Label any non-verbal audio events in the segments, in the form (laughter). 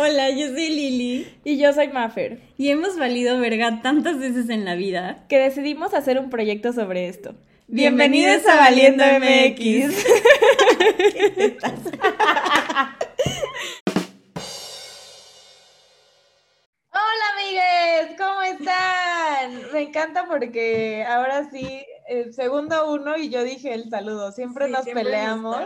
Hola, yo soy Lili. Y yo soy Maffer. Y hemos valido verga tantas veces en la vida que decidimos hacer un proyecto sobre esto. Bienvenidos, a Valiendo MX. (laughs) Hola amigues, ¿cómo están? Me encanta porque ahora sí el segundo uno y yo dije el saludo. Siempre nos peleamos.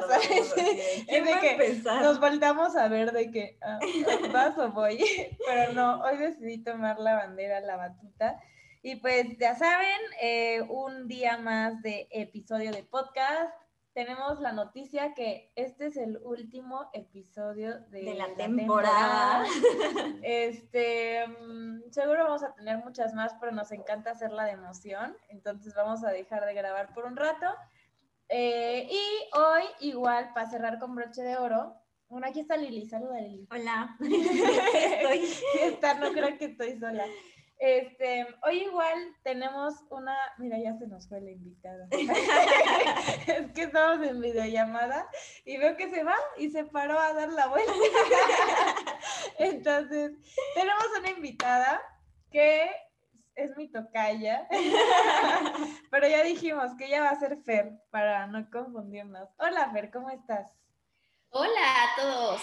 Nos, voltamos a ver de que ah, (laughs) vas o voy. (laughs) Pero no, hoy decidí tomar la bandera, la batuta. Y pues ya saben, eh, un día más de episodio de podcast tenemos la noticia que este es el último episodio de, la, temporada. Este, mm, seguro vamos a tener muchas más, pero nos encanta hacerla de emoción, entonces vamos a dejar de grabar por un rato. Eh, y hoy, igual, para cerrar con broche de oro, bueno, aquí está Lili, saluda Lili. Hola. (laughs) (laughs) estoy. Está, no creo que estoy sola. Este, hoy igual tenemos una, mira, ya se nos fue la invitada. (laughs) es que estamos en videollamada y veo que se va y se paró a dar la vuelta. (laughs) Entonces, tenemos una invitada que es mi tocaya, (laughs) pero ya dijimos que ella va a ser Fer para no confundirnos. Hola Fer, ¿cómo estás? Hola a todos.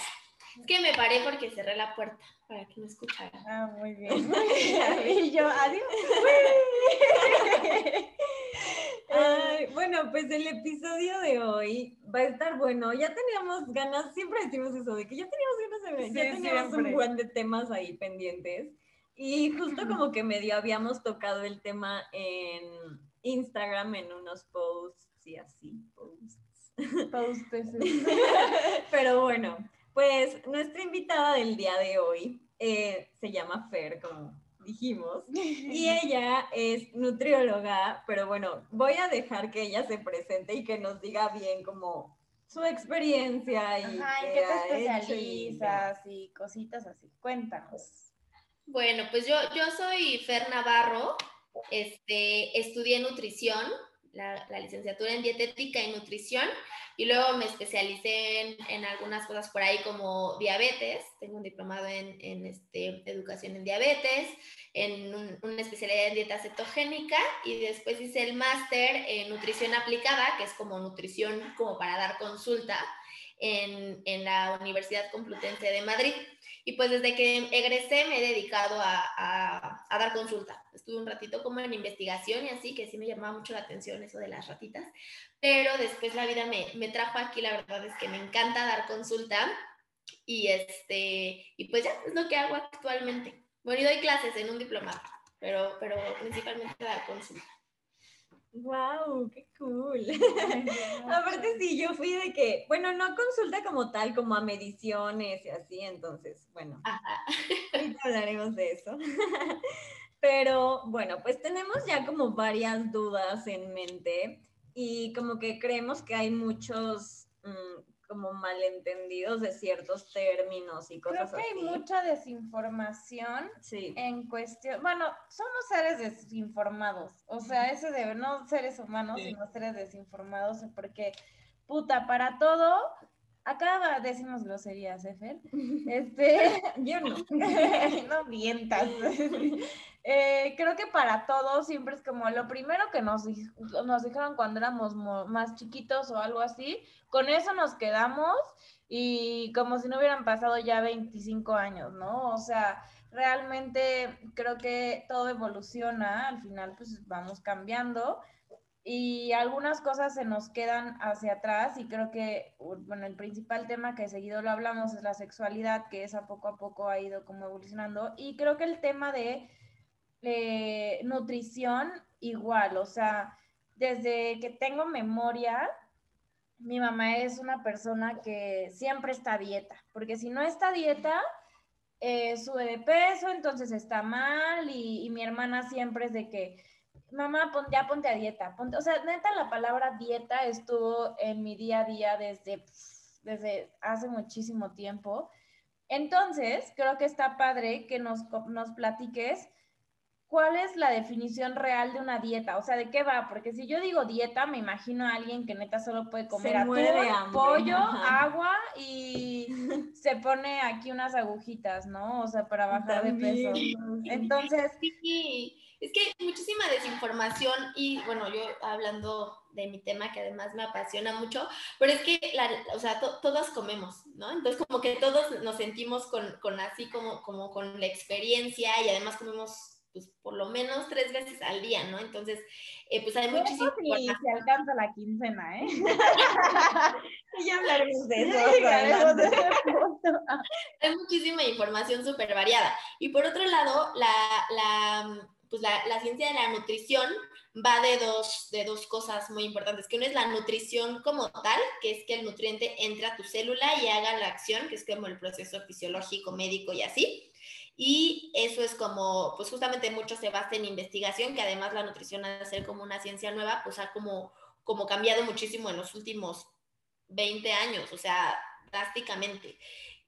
Es que me paré porque cerré la puerta para que me escucharan. Ah, muy bien. (laughs) y yo, adiós. (laughs) bueno, pues el episodio de hoy va a estar bueno. Ya teníamos ganas, siempre decimos eso, de que ya teníamos ganas de ver, ya teníamos un buen de temas ahí pendientes. Y justo como que medio habíamos tocado el tema en Instagram, en unos posts y así, posts. Posts. (laughs) Pero bueno, pues nuestra invitada del día de hoy eh, se llama Fer, como dijimos, y (laughs) ella es nutrióloga, pero bueno, voy a dejar que ella se presente y que nos diga bien como su experiencia y Ajá, qué te especializas y... cositas así. Cuéntanos. Bueno, pues yo, yo soy Fer Navarro, este, estudié nutrición, la, licenciatura en dietética y nutrición, y luego me especialicé en, algunas cosas por ahí como diabetes, tengo un diplomado en, este, educación en diabetes, en una especialidad en dieta cetogénica y después hice el máster en nutrición aplicada, que es como nutrición como para dar consulta en, en la Universidad Complutense de Madrid. Y pues desde que egresé me he dedicado a, a, dar consulta. Estuve un ratito como en investigación y así, que sí me llamaba mucho la atención eso de las ratitas. Pero después la vida me, me trajo aquí, la verdad es que me encanta dar consulta. Y, este, y pues ya es lo que hago actualmente. Bueno, y doy clases en un diplomado, pero, pero principalmente dar consulta. ¡Wow! ¡Qué cool! (laughs) Aparte, sí, yo fui de que, bueno, no consulta como tal, como a mediciones y así, entonces, bueno, ahorita (laughs) hablaremos de eso. (laughs) Pero bueno, pues tenemos ya como varias dudas en mente y como que creemos que hay muchos mm, como malentendidos de ciertos términos y cosas Creo que hay mucha desinformación en cuestión, bueno, somos seres desinformados, o sea, ese de no seres humanos, sino seres desinformados, porque, puta, para todo, acá decimos groserías, ¿eh, Fer? (laughs) Este, (laughs) yo no, (laughs) no mientas. Eh, creo que para todos siempre es como lo primero que nos, nos dijeron cuando éramos más chiquitos o algo así, con eso nos quedamos y como si no hubieran pasado ya 25 años, ¿no? O sea, realmente creo que todo evoluciona, al final pues vamos cambiando y algunas cosas se nos quedan hacia atrás y creo que, bueno, el principal tema que seguido lo hablamos es la sexualidad, que esa poco a poco ha ido como evolucionando y creo que el tema de eh, nutrición igual, o sea, desde que tengo memoria, mi mamá es una persona que siempre está dieta, porque si no está dieta, eh, sube de peso, entonces está mal y, mi hermana siempre es de que, mamá, ya ponte a dieta. o sea, neta, la palabra dieta estuvo en mi día a día desde, desde hace muchísimo tiempo. Entonces, creo que está padre que nos, nos platiques cuál es la definición real de una dieta, o sea, de qué va, porque si yo digo dieta, me imagino a alguien que neta solo puede comer atún, pollo, agua y (laughs) se pone aquí unas agujitas, ¿no? O sea, para bajar de peso. Entonces, sí, es que hay muchísima desinformación y bueno, yo hablando de mi tema que además me apasiona mucho, pero es que, la, o sea, todos comemos, ¿no? Entonces como que todos nos sentimos con, con así como, como con la experiencia y además comemos pues por lo menos tres veces al día, ¿no? Entonces, eh, pues hay muchísimo... Y se alcanza la quincena, ¿eh? (laughs) y ya hablaremos de eso. hay muchísima información súper variada. Y por otro lado, la, la, pues la, la, ciencia de la nutrición va de dos, de dos cosas muy importantes, que una es la nutrición como tal, que es que el nutriente entre a tu célula y haga la acción, que es como el proceso fisiológico, médico y así. Y eso es como, pues justamente mucho se basa en investigación, que además la nutrición al ser como una ciencia nueva, pues ha como, como cambiado muchísimo en los últimos 20 años, o sea, drásticamente.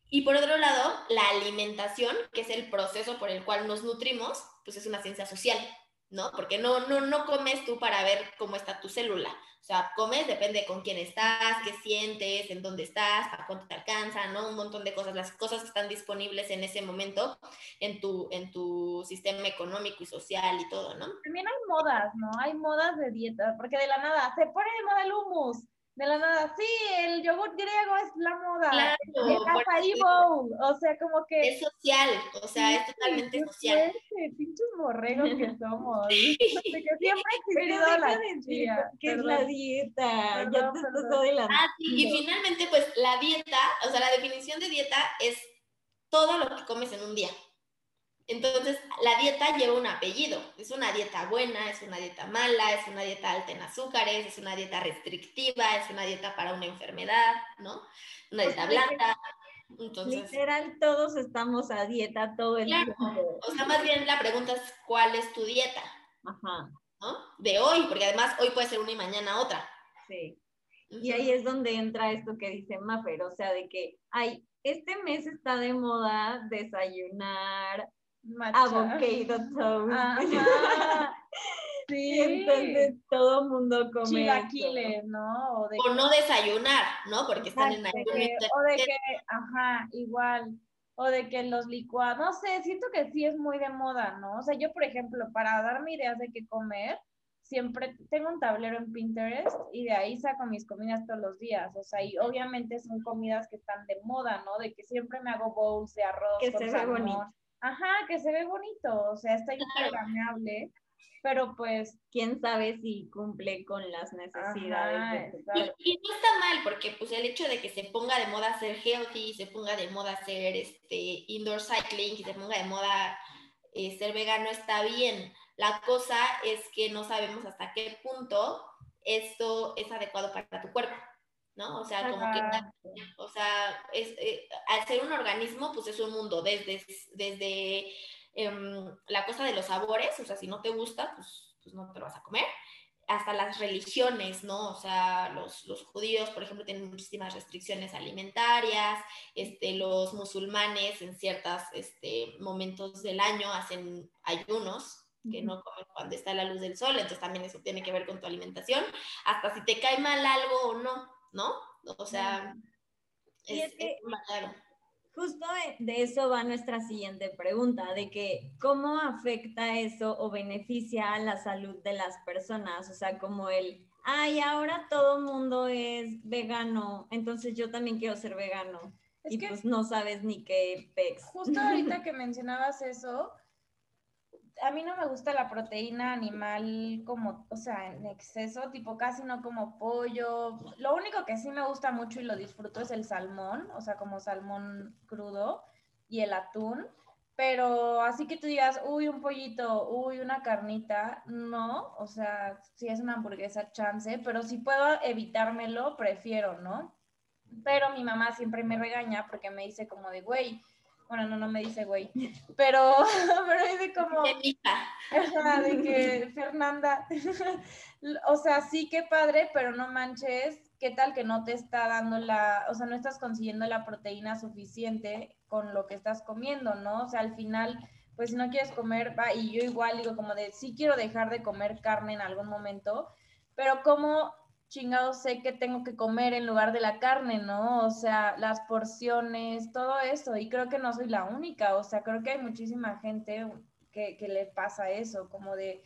Y por otro lado, la alimentación, que es el proceso por el cual nos nutrimos, pues es una ciencia social, ¿no? Porque no, no, no comes tú para ver cómo está tu célula, o sea, comes, depende con quién estás, qué sientes, en dónde estás, para cuánto te alcanza, ¿no? Un montón de cosas, las cosas que están disponibles en ese momento en tu, en tu sistema económico y social y todo, ¿no? También hay modas, ¿no? Hay modas de dieta, porque de la nada se pone de moda el hummus, de la nada, sí, el yogur griego es la moda. Claro, el bowl, o sea, como que... Es social, o sea, es totalmente social. pinches borregos que (laughs) somos. (laughs) (laughs) que siempre existido la dieta. ¿Qué es la dieta? ya te estás adelantando. Ah, sí, y finalmente, pues, la dieta, o sea, la definición de dieta es todo lo que comes en un día. Entonces, la dieta lleva un apellido. Es una dieta buena, es una dieta mala, es una dieta alta en azúcares, es una dieta restrictiva, es una dieta para una enfermedad, ¿no? Una dieta blanda. Entonces, literal, todos estamos a dieta todo el tiempo. O sea, más bien la pregunta es, ¿cuál es tu dieta? Ajá. ¿No? De hoy, porque además hoy puede ser una y mañana otra. Sí. Y ahí es donde entra esto que dice Maffer, o sea, de que, ay, este mes está de moda desayunar avocado toast. (laughs) Sí. entonces todo mundo come. Chilaquiles, ¿no? O, no desayunar, ¿no? Porque están en ayuno. O de que, ajá, igual. O de que los licuados, no sé, siento que sí es muy de moda, ¿no? O sea, yo, por ejemplo, para darme ideas de qué comer, siempre tengo un tablero en Pinterest y de ahí saco mis comidas todos los días. O sea, y obviamente son comidas que están de moda, ¿no? De que siempre me hago bowls de arroz. Que se ve bonito. Ajá, que se ve bonito, o sea, está instagramable, pero pues quién sabe si cumple con las necesidades. y, no está mal, porque pues el hecho de que se ponga de moda ser healthy, se ponga de moda ser este indoor cycling, y se ponga de moda eh, ser vegano está bien. La cosa es que no sabemos hasta qué punto esto es adecuado para tu cuerpo. ¿No? O sea, como que, o sea, es, eh, al ser un organismo, pues es un mundo, desde, desde em, la cosa de los sabores, o sea, si no te gusta, pues, pues, no te lo vas a comer, hasta las religiones, ¿no? O sea, los, los, judíos, por ejemplo, tienen muchísimas restricciones alimentarias, este, los musulmanes en ciertos este, momentos del año hacen ayunos, que no comen cuando está la luz del sol, entonces también eso tiene que ver con tu alimentación, hasta si te cae mal algo o no, ¿no? O sea, es, que Justo de eso va nuestra siguiente pregunta, de que cómo afecta eso o beneficia a la salud de las personas, o sea, como el, ay, ahora todo mundo es vegano, entonces yo también quiero ser vegano. y pues no sabes ni qué pex. Justo ahorita (laughs) que mencionabas eso, a mí no me gusta la proteína animal como, o sea, en exceso, tipo casi no como pollo. Lo único que sí me gusta mucho y lo disfruto es el salmón, o sea, como salmón crudo y el atún. Pero así que tú digas, uy, un pollito, uy, una carnita, no, o sea, si es una hamburguesa, chance, pero si puedo evitármelo, prefiero, ¿no? Pero mi mamá siempre me regaña porque me dice como de, güey, bueno, no, no me dice güey, (laughs) pero, (laughs) pero dice como... de que (laughs) Fernanda, o sea, sí que padre, pero no manches, ¿qué tal que no te está dando la, o sea, no estás consiguiendo la proteína suficiente con lo que estás comiendo, ¿no? O sea, al final, pues si no quieres comer, va, y yo igual digo como de, sí quiero dejar de comer carne en algún momento, pero como chingado sé que tengo que comer en lugar de la carne, ¿no? O sea, las porciones, todo eso, y creo que no soy la única, o sea, creo que hay muchísima gente que, que le pasa eso, como de,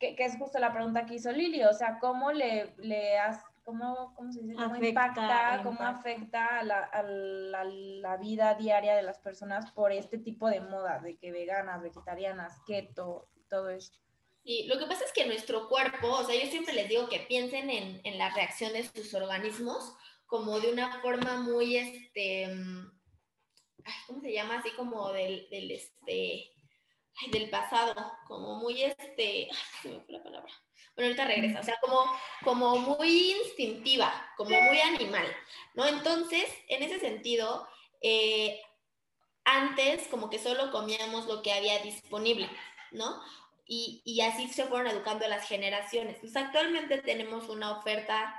que, que, es justo la pregunta que hizo Lili, o sea, ¿cómo le, le has, cómo, cómo se dice? ¿Cómo impacta, cómo afecta a la, a la, vida diaria de las personas por este tipo de moda, de que veganas, vegetarianas, keto, todo eso? Y lo que pasa es que nuestro cuerpo, o sea, yo siempre les digo que piensen en, en la reacción de sus organismos como de una forma muy, este, ¿cómo se llama? Así como del, del este, del pasado, como muy, este, se me fue la palabra. Bueno, ahorita regresa, o sea, como, como muy instintiva, como muy animal, ¿no? Entonces, en ese sentido, eh, antes como que solo comíamos lo que había disponible, ¿no? Y, así se fueron educando las generaciones. Pues actualmente tenemos una oferta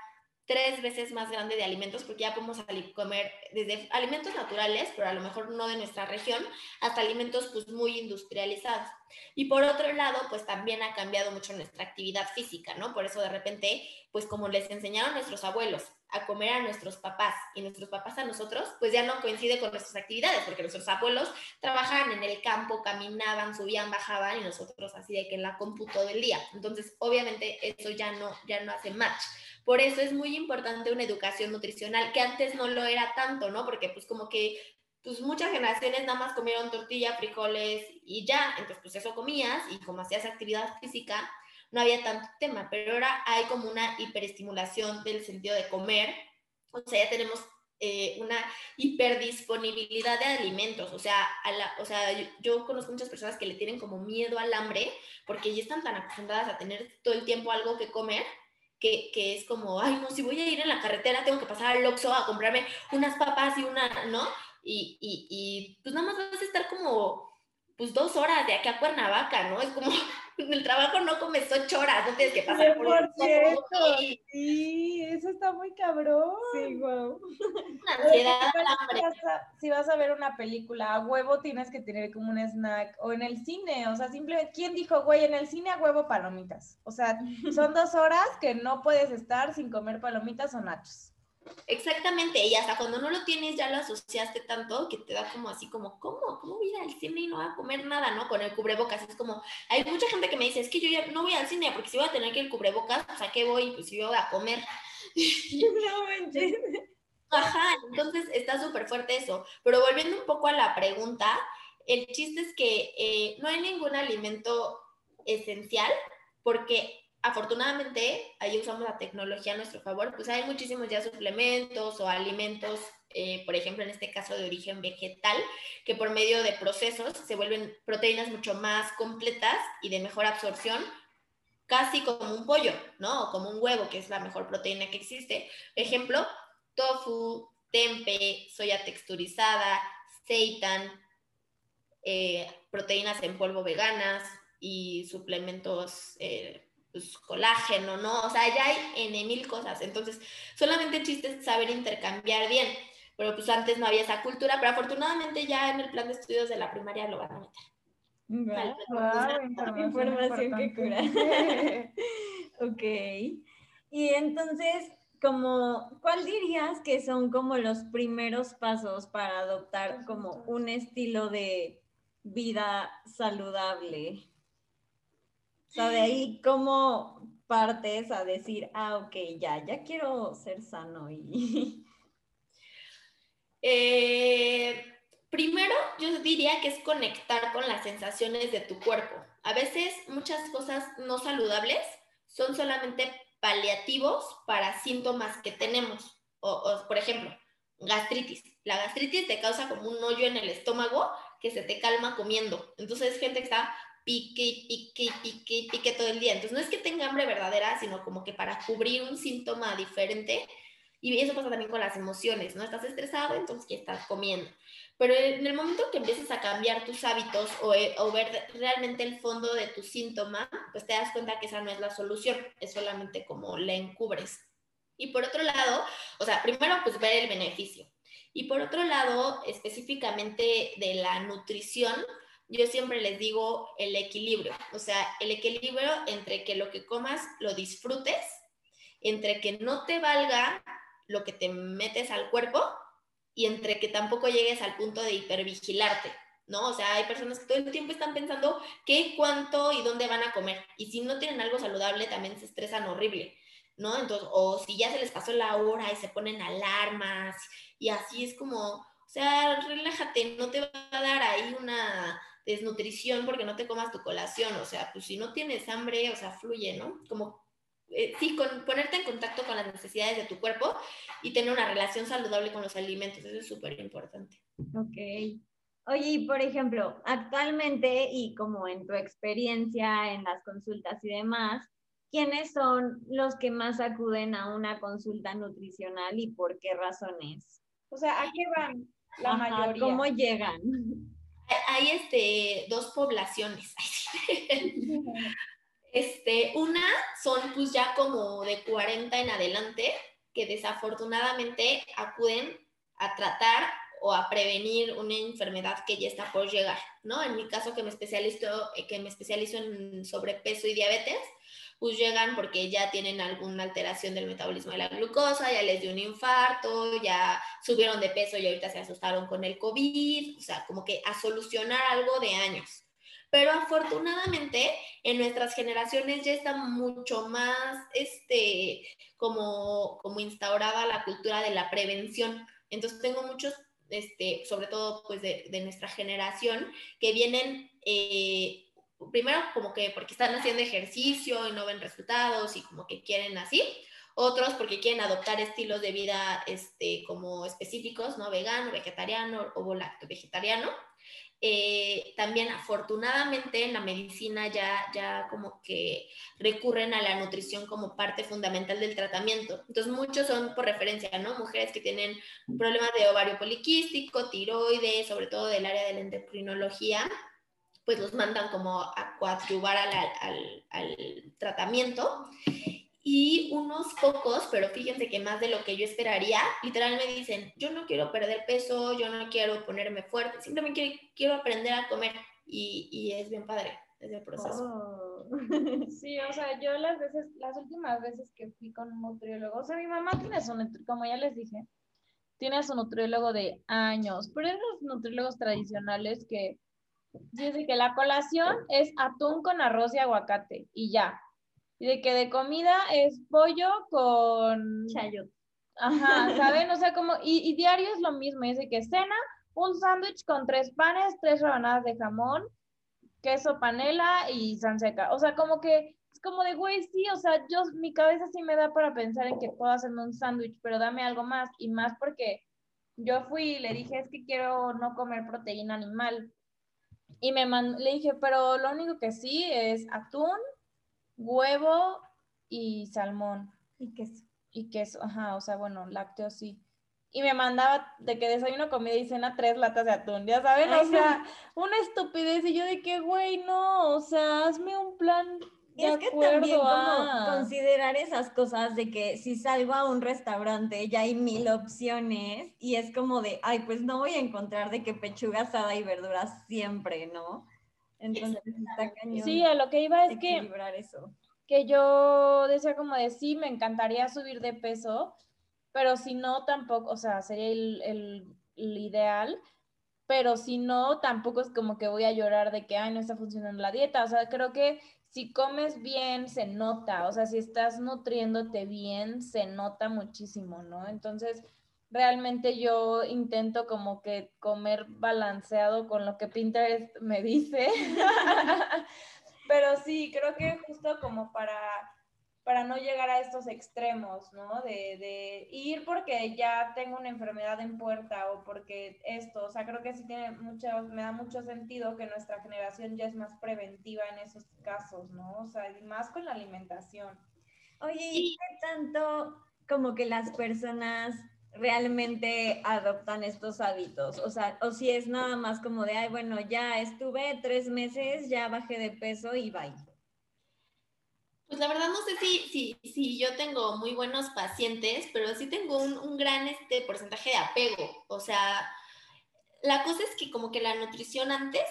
tres veces más grande de alimentos porque ya podemos comer desde alimentos naturales, pero a lo mejor no de nuestra región, hasta alimentos pues muy industrializados. Y por otro lado, pues también ha cambiado mucho nuestra actividad física, ¿no? Por eso de repente, pues como les enseñaron nuestros abuelos a comer a nuestros papás y nuestros papás a nosotros, pues ya no coincide con nuestras actividades, porque nuestros abuelos trabajaban en el campo, caminaban, subían, bajaban y nosotros así de que en la compu todo el día. Entonces, obviamente eso ya no ya no hace match. Por eso es muy importante una educación nutricional, que antes no lo era tanto, ¿no? Porque pues como que pues muchas generaciones nada más comieron tortilla, frijoles y ya, entonces pues eso comías y como hacías actividad física, no había tanto tema, pero ahora hay como una hiperestimulación del sentido de comer, o sea, ya tenemos eh, una hiperdisponibilidad de alimentos, o sea, o sea yo, conozco muchas personas que le tienen como miedo al hambre porque ya están tan acostumbradas a tener todo el tiempo algo que comer que, que, es como, ay, no, si voy a ir en la carretera, tengo que pasar al Oxxo a comprarme unas papas y una, ¿no? Y, y, y pues nada más vas a estar como, pues dos horas de aquí a Cuernavaca, ¿no? Es como, (laughs) en el trabajo no comes ocho horas, no tienes que pasar por, por cierto, sí, eso está muy cabrón. Sí, wow. ansiedad, hambre. Si vas, a, ver una película, a huevo tienes que tener como un snack, o en el cine, o sea, simplemente, ¿quién dijo, güey, en el cine a huevo palomitas? O sea, son dos horas que no puedes estar sin comer palomitas o nachos. Exactamente, y hasta cuando no lo tienes ya lo asociaste tanto que te da como así como, ¿cómo? ¿Cómo voy al cine y no voy a comer nada, no? Con el cubrebocas, es como, hay mucha gente que me dice, es que yo ya no voy al cine porque si voy a tener que el cubrebocas, pues a qué voy, pues si voy a comer. (laughs) No. Ajá, entonces está súper fuerte eso. Pero volviendo un poco a la pregunta, el chiste es que eh, no hay ningún alimento esencial porque afortunadamente, ahí usamos la tecnología a nuestro favor, pues hay muchísimos ya suplementos o alimentos, eh, por ejemplo, en este caso de origen vegetal, que por medio de procesos se vuelven proteínas mucho más completas y de mejor absorción, casi como un pollo, ¿no? O como un huevo, que es la mejor proteína que existe. Ejemplo, tofu, tempe, soya texturizada, seitan, eh, proteínas en polvo veganas y suplementos eh, pues, colágeno, ¿no? O sea, ya hay en mil cosas. Entonces, solamente el chiste es saber intercambiar bien. Pero pues antes no había esa cultura, pero afortunadamente ya en el plan de estudios de la primaria lo van a meter. Wow, información que cura. (laughs) ok. Y entonces, como, ¿cuál dirías que son como los primeros pasos para adoptar como un estilo de vida saludable? O ahí cómo partes a decir, ah, ok, ya, ya quiero ser sano y... (laughs) Eh, primero, yo diría que es conectar con las sensaciones de tu cuerpo. A veces muchas cosas no saludables son solamente paliativos para síntomas que tenemos. O, o, por ejemplo, gastritis. La gastritis te causa como un hoyo en el estómago que se te calma comiendo. Entonces, gente que está pique y pique y pique y pique todo el día. Entonces no es que tenga hambre verdadera, sino como que para cubrir un síntoma diferente. Y eso pasa también con las emociones, ¿no? Estás estresado, entonces ya estás comiendo. Pero en el momento que empieces a cambiar tus hábitos o, eh, o, ver realmente el fondo de tu síntoma, pues te das cuenta que esa no es la solución, es solamente como la encubres. Y por otro lado, o sea, primero pues ver el beneficio. Y por otro lado, específicamente de la nutrición, yo siempre les digo el equilibrio, o sea, el equilibrio entre que lo que comas lo disfrutes, entre que no te valga lo que te metes al cuerpo y entre que tampoco llegues al punto de hipervigilarte, ¿no? O sea, hay personas que todo el tiempo están pensando qué, cuánto y dónde van a comer. Y si no tienen algo saludable, también se estresan horrible, ¿no? Entonces, o si ya se les pasó la hora y se ponen alarmas y así es como, o sea, relájate, no te va a dar ahí una desnutrición porque no te comas tu colación, o sea, pues si no tienes hambre, o sea, fluye, ¿no? Como eh, sí, con, ponerte en contacto con las necesidades de tu cuerpo y tener una relación saludable con los alimentos, eso es súper importante. Ok. Oye, y por ejemplo, actualmente y como en tu experiencia en las consultas y demás, ¿quiénes son los que más acuden a una consulta nutricional y por qué razones? O sea, ¿a qué van la mayoría? ¿Cómo llegan? Hay este, dos poblaciones. (laughs) Este, una son pues ya como de 40 en adelante, que desafortunadamente acuden a tratar o a prevenir una enfermedad que ya está por llegar, ¿no? En mi caso que me especializo, eh, que me especializo en sobrepeso y diabetes, pues llegan porque ya tienen alguna alteración del metabolismo de la glucosa, ya les dio un infarto, ya subieron de peso y ahorita se asustaron con el COVID, o sea, como que a solucionar algo de años. Pero afortunadamente en nuestras generaciones ya está mucho más este, como, como instaurada la cultura de la prevención. Entonces tengo muchos, este, sobre todo pues de, de nuestra generación, que vienen eh, primero como que porque están haciendo ejercicio y no ven resultados y como que quieren así, otros porque quieren adoptar estilos de vida este, como específicos, ¿no? Vegano, vegetariano o lacto vegetariano. Eh, también afortunadamente en la medicina ya, ya como que recurren a la nutrición como parte fundamental del tratamiento. Entonces muchos son por referencia, ¿no? Mujeres que tienen problemas de ovario poliquístico, tiroides, sobre todo del área de la endocrinología, pues los mandan como a coadyuvar al, al, al tratamiento y unos pocos, pero fíjense que más de lo que yo esperaría, literal me dicen, yo no quiero perder peso, yo no quiero ponerme fuerte, simplemente quiero, aprender a comer y, y, es bien padre desde el proceso. Oh. (laughs) Sí, o sea, yo las veces, las últimas veces que fui con un nutriólogo, o sea, mi mamá tiene su, como ya les dije, tiene su nutriólogo de años, pero es los nutriólogos tradicionales que dice que la colación es atún con arroz y aguacate y ya, y de que de comida es pollo con... Chayot. Ajá, (laughs) ¿saben? O sea, como, y, diario es lo mismo, dice que cena, un sándwich con tres panes, tres rebanadas de jamón, queso panela y sanseca. O sea, como que es como de, güey, sí, o sea, yo, mi cabeza sí me da para pensar en que puedo hacerme un sándwich, pero dame algo más. Y más porque yo fui y le dije, es que quiero no comer proteína animal. Y me le dije, pero lo único que sí es atún, huevo y salmón. Y queso. Y queso, ajá, o sea, bueno, lácteos sí. Y me mandaba de que desayuno, comida y cena tres latas de atún, ya saben, o sea, una estupidez. Y yo de que, güey, no, o sea, hazme un plan y es que también como considerar esas cosas de que si salgo a un restaurante ya hay mil opciones y es como de, ay, pues no voy a encontrar de que pechuga asada y verduras siempre, ¿no? Entonces está cañón. Sí, a lo que iba es que, eso. que yo decía como de sí, me encantaría subir de peso, pero si no tampoco, o sea, sería el, el, ideal, pero si no, tampoco es como que voy a llorar de que, ay, no está funcionando la dieta. O sea, creo que si comes bien, se nota. O sea, si estás nutriéndote bien, se nota muchísimo, ¿no? Entonces, realmente yo intento como que comer balanceado con lo que Pinterest me dice. (laughs) Pero sí, creo que justo como para, para no llegar a estos extremos, ¿no? De, de, ir porque ya tengo una enfermedad en puerta o porque esto, o sea, creo que sí tiene mucho, me da mucho sentido que nuestra generación ya es más preventiva en esos casos, ¿no? O sea, y más con la alimentación. Oye, ¿y qué tanto como que las personas realmente adoptan estos hábitos. O sea, o si es nada más como de, ay, bueno, ya estuve tres meses, ya bajé de peso y bye. Pues la verdad no sé si, si, si yo tengo muy buenos pacientes, pero sí tengo un, un gran este, porcentaje de apego. O sea, la cosa es que como que la nutrición antes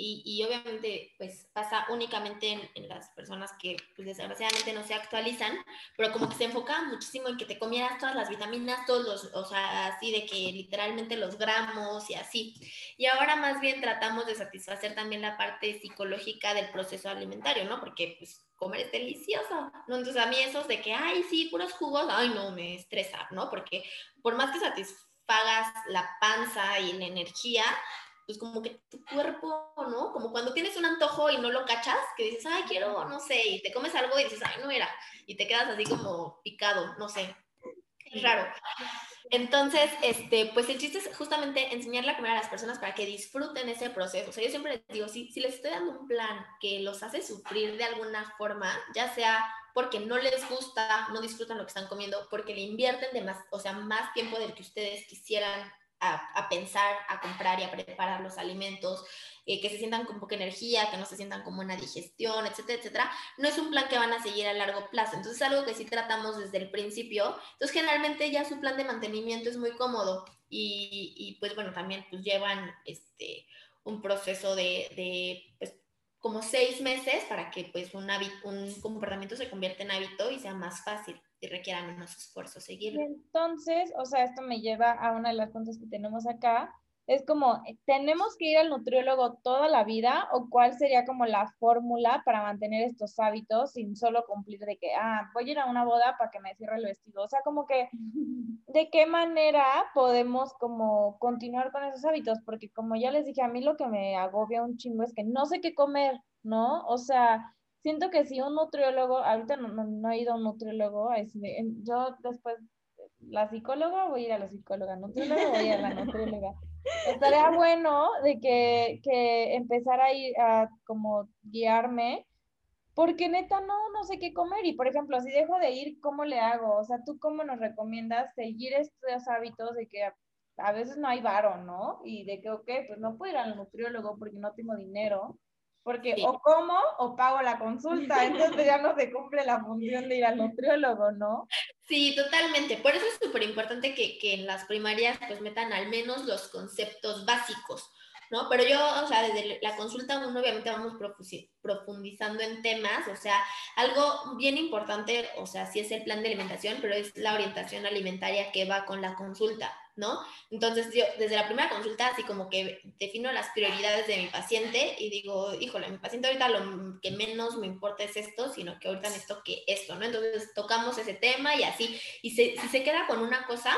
y, obviamente pues pasa únicamente en, las personas que pues, desgraciadamente no se actualizan, pero como que se enfoca muchísimo en que te comieras todas las vitaminas, todos los, o sea, así de que literalmente los gramos y así. Y ahora más bien tratamos de satisfacer también la parte psicológica del proceso alimentario, ¿no? Porque pues comer es delicioso, ¿no? Entonces a mí esos de que, ay, sí, puros jugos, ay, no, me estresa, ¿no? Porque por más que satisfagas la panza y la energía, pues como que tu cuerpo, ¿no? Como cuando tienes un antojo y no lo cachas, que dices, ay, quiero, no sé, y te comes algo y dices, ay, no era, y te quedas así como picado, no sé, es raro. Entonces, este, pues el chiste es justamente enseñarle a comer a las personas para que disfruten ese proceso. O sea, yo siempre les digo, si, si les estoy dando un plan que los hace sufrir de alguna forma, ya sea porque no les gusta, no disfrutan lo que están comiendo, porque le invierten de más, o sea, más tiempo del que ustedes quisieran a, pensar, a comprar y a preparar los alimentos, eh, que se sientan con poca energía, que no se sientan como una digestión, etcétera, etcétera, no es un plan que van a seguir a largo plazo. Entonces es algo que sí tratamos desde el principio. Entonces generalmente ya su plan de mantenimiento es muy cómodo y, y pues bueno, también pues llevan este, un proceso de, de pues, como seis meses para que pues un, un comportamiento se convierta en hábito y sea más fácil y requiera menos esfuerzo seguirlo. Entonces, o sea, esto me lleva a una de las cosas que tenemos acá. Es como, ¿tenemos que ir al nutriólogo toda la vida o cuál sería como la fórmula para mantener estos hábitos sin solo cumplir de que, ah, voy a ir a una boda para que me cierre el vestido? O sea, como que, (laughs) ¿de qué manera podemos como continuar con esos hábitos? Porque como ya les dije, a mí lo que me agobia un chingo es que no sé qué comer, ¿no? O sea, siento que si un nutriólogo, ahorita no, no, he ido a un nutriólogo, yo después, la psicóloga, voy a ir a la psicóloga, nutrióloga, voy a ir a la (laughs) nutrióloga. Estaría bueno de que, que empezara a ir a como guiarme, porque neta no, no sé qué comer. Y por ejemplo, si dejo de ir, ¿cómo le hago? O sea, ¿tú cómo nos recomiendas seguir estos hábitos de que a, veces no hay varo, ¿no? Y de que, ok, pues no puedo ir al nutriólogo porque no tengo dinero porque o como o pago la consulta, entonces ya no se cumple la función de ir al nutriólogo, ¿no? Sí, totalmente. Por eso es súper importante que, que, en las primarias pues metan al menos los conceptos básicos, ¿no? Pero yo, o sea, desde la consulta uno obviamente vamos profundizando en temas, o sea, algo bien importante, o sea, sí es el plan de alimentación, pero es la orientación alimentaria que va con la consulta, ¿no? Entonces yo desde la primera consulta así como que defino las prioridades de mi paciente y digo, híjole, mi paciente ahorita lo que menos me importa es esto, sino que ahorita necesito que esto, ¿no? Entonces tocamos ese tema y así, y si se queda con una cosa,